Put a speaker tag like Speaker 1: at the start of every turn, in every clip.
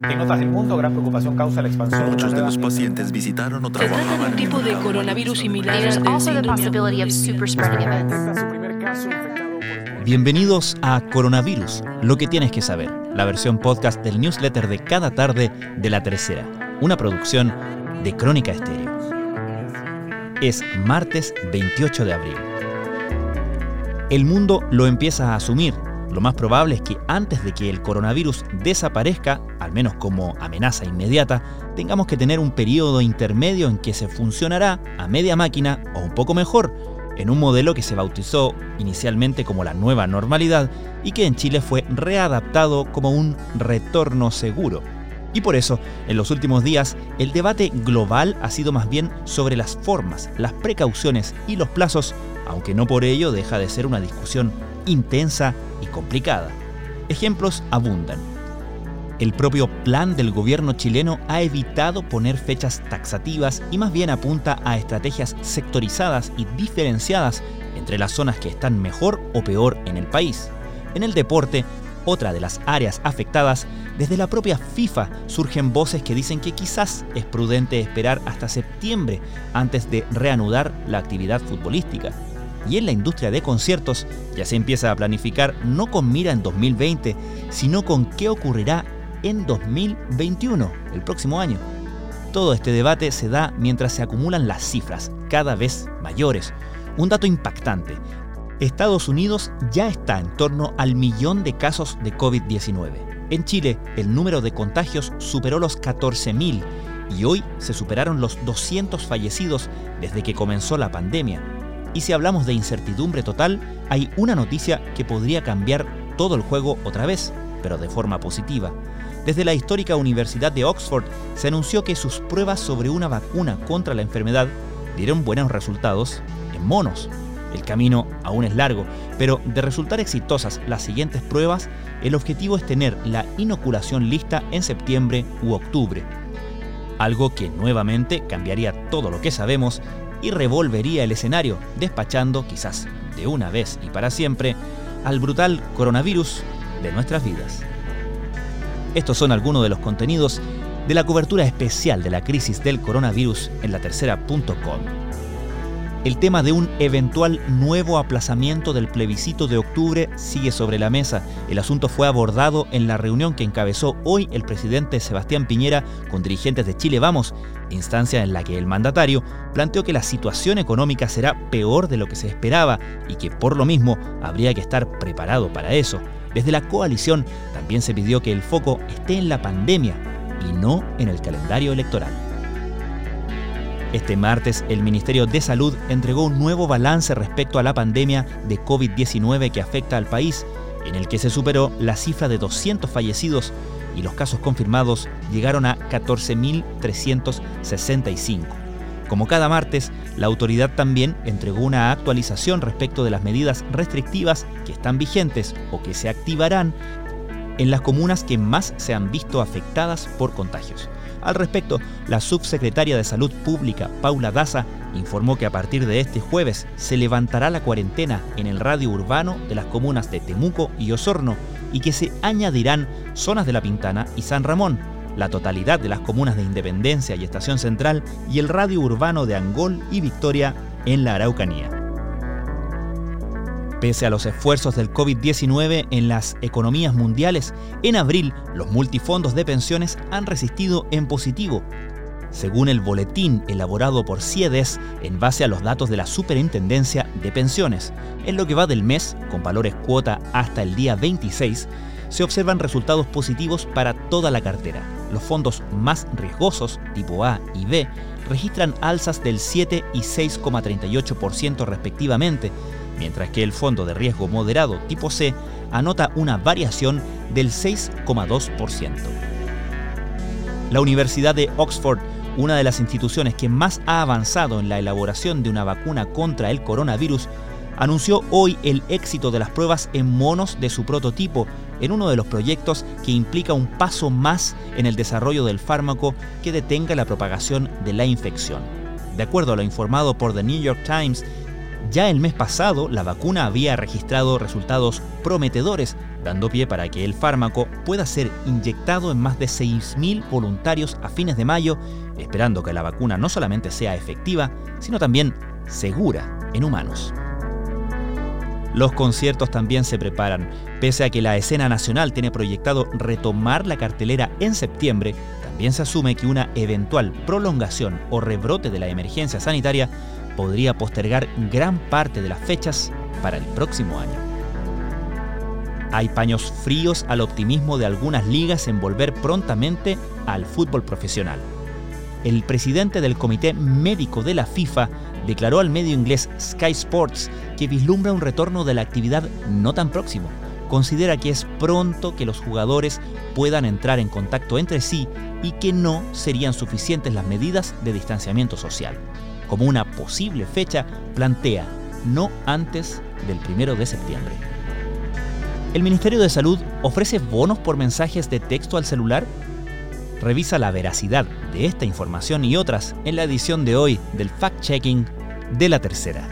Speaker 1: En otras del mundo, gran preocupación causa la expansión.
Speaker 2: Muchos de los pacientes visitaron o
Speaker 3: Se trata de un tipo de coronavirus similar
Speaker 1: por
Speaker 4: Bienvenidos a Coronavirus, lo que tienes que saber, la versión podcast del newsletter de cada tarde de La Tercera, una producción de Crónica Estéreo. Es martes 28 de abril. El mundo lo empieza a asumir. Lo más probable es que antes de que el coronavirus desaparezca, al menos como amenaza inmediata, tengamos que tener un periodo intermedio en que se funcionará a media máquina o un poco mejor, en un modelo que se bautizó inicialmente como la nueva normalidad y que en Chile fue readaptado como un retorno seguro. Y por eso, en los últimos días, el debate global ha sido más bien sobre las formas, las precauciones y los plazos, aunque no por ello deja de ser una discusión intensa y complicada. Ejemplos abundan. El propio plan del gobierno chileno ha evitado poner fechas taxativas y más bien apunta a estrategias sectorizadas y diferenciadas entre las zonas que están mejor o peor en el país. En el deporte, otra de las áreas afectadas, desde la propia FIFA surgen voces que dicen que quizás es prudente esperar hasta septiembre antes de reanudar la actividad futbolística. Y en la industria de conciertos ya se empieza a planificar no con mira en 2020, sino con qué ocurrirá en 2021, el próximo año. Todo este debate se da mientras se acumulan las cifras, cada vez mayores. Un dato impactante. Estados Unidos ya está en torno al millón de casos de COVID-19. En Chile, el número de contagios superó los 14.000 y hoy se superaron los 200 fallecidos desde que comenzó la pandemia. Y si hablamos de incertidumbre total, hay una noticia que podría cambiar todo el juego otra vez, pero de forma positiva. Desde la histórica Universidad de Oxford se anunció que sus pruebas sobre una vacuna contra la enfermedad dieron buenos resultados en monos. El camino aún es largo, pero de resultar exitosas las siguientes pruebas, el objetivo es tener la inoculación lista en septiembre u octubre. Algo que nuevamente cambiaría todo lo que sabemos y revolvería el escenario, despachando, quizás de una vez y para siempre, al brutal coronavirus de nuestras vidas. Estos son algunos de los contenidos de la cobertura especial de la crisis del coronavirus en la tercera.com. El tema de un eventual nuevo aplazamiento del plebiscito de octubre sigue sobre la mesa. El asunto fue abordado en la reunión que encabezó hoy el presidente Sebastián Piñera con dirigentes de Chile Vamos, instancia en la que el mandatario planteó que la situación económica será peor de lo que se esperaba y que por lo mismo habría que estar preparado para eso. Desde la coalición también se pidió que el foco esté en la pandemia y no en el calendario electoral. Este martes, el Ministerio de Salud entregó un nuevo balance respecto a la pandemia de COVID-19 que afecta al país, en el que se superó la cifra de 200 fallecidos y los casos confirmados llegaron a 14.365. Como cada martes, la autoridad también entregó una actualización respecto de las medidas restrictivas que están vigentes o que se activarán en las comunas que más se han visto afectadas por contagios. Al respecto, la subsecretaria de Salud Pública, Paula Daza, informó que a partir de este jueves se levantará la cuarentena en el radio urbano de las comunas de Temuco y Osorno y que se añadirán zonas de La Pintana y San Ramón, la totalidad de las comunas de Independencia y Estación Central y el radio urbano de Angol y Victoria en la Araucanía. Pese a los esfuerzos del COVID-19 en las economías mundiales, en abril los multifondos de pensiones han resistido en positivo. Según el boletín elaborado por CIEDES en base a los datos de la Superintendencia de Pensiones, en lo que va del mes, con valores cuota hasta el día 26, se observan resultados positivos para toda la cartera. Los fondos más riesgosos, tipo A y B, registran alzas del 7 y 6,38% respectivamente, mientras que el fondo de riesgo moderado tipo C anota una variación del 6,2%. La Universidad de Oxford, una de las instituciones que más ha avanzado en la elaboración de una vacuna contra el coronavirus, anunció hoy el éxito de las pruebas en monos de su prototipo en uno de los proyectos que implica un paso más en el desarrollo del fármaco que detenga la propagación de la infección. De acuerdo a lo informado por The New York Times, Ya el mes pasado, la vacuna había registrado resultados prometedores, dando pie para que el fármaco pueda ser inyectado en más de 6.000 voluntarios a fines de mayo, esperando que la vacuna no solamente sea efectiva, sino también segura en humanos. Los conciertos también se preparan. Pese a que la escena nacional tiene proyectado retomar la cartelera en septiembre, también se asume que una eventual prolongación o rebrote de la emergencia sanitaria podría postergar gran parte de las fechas para el próximo año. Hay paños fríos al optimismo de algunas ligas en volver prontamente al fútbol profesional. El presidente del Comité Médico de la FIFA declaró al medio inglés Sky Sports que vislumbra un retorno de la actividad no tan próximo. Considera que es pronto que los jugadores puedan entrar en contacto entre sí y que no serían suficientes las medidas de distanciamiento social como una posible fecha, plantea no antes del primero de septiembre. ¿El Ministerio de Salud ofrece bonos por mensajes de texto al celular? Revisa la veracidad de esta información y otras en la edición de hoy del Fact Checking de la Tercera.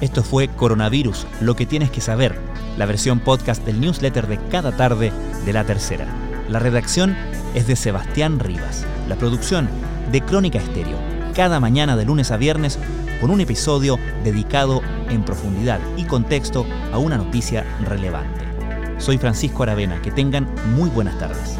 Speaker 4: Esto fue Coronavirus, lo que tienes que saber, la versión podcast del newsletter de cada tarde de la Tercera. La redacción es de Sebastián Rivas, la producción de Crónica Estéreo cada mañana de lunes a viernes con un episodio dedicado en profundidad y contexto a una noticia relevante. Soy Francisco Aravena, que tengan muy buenas tardes.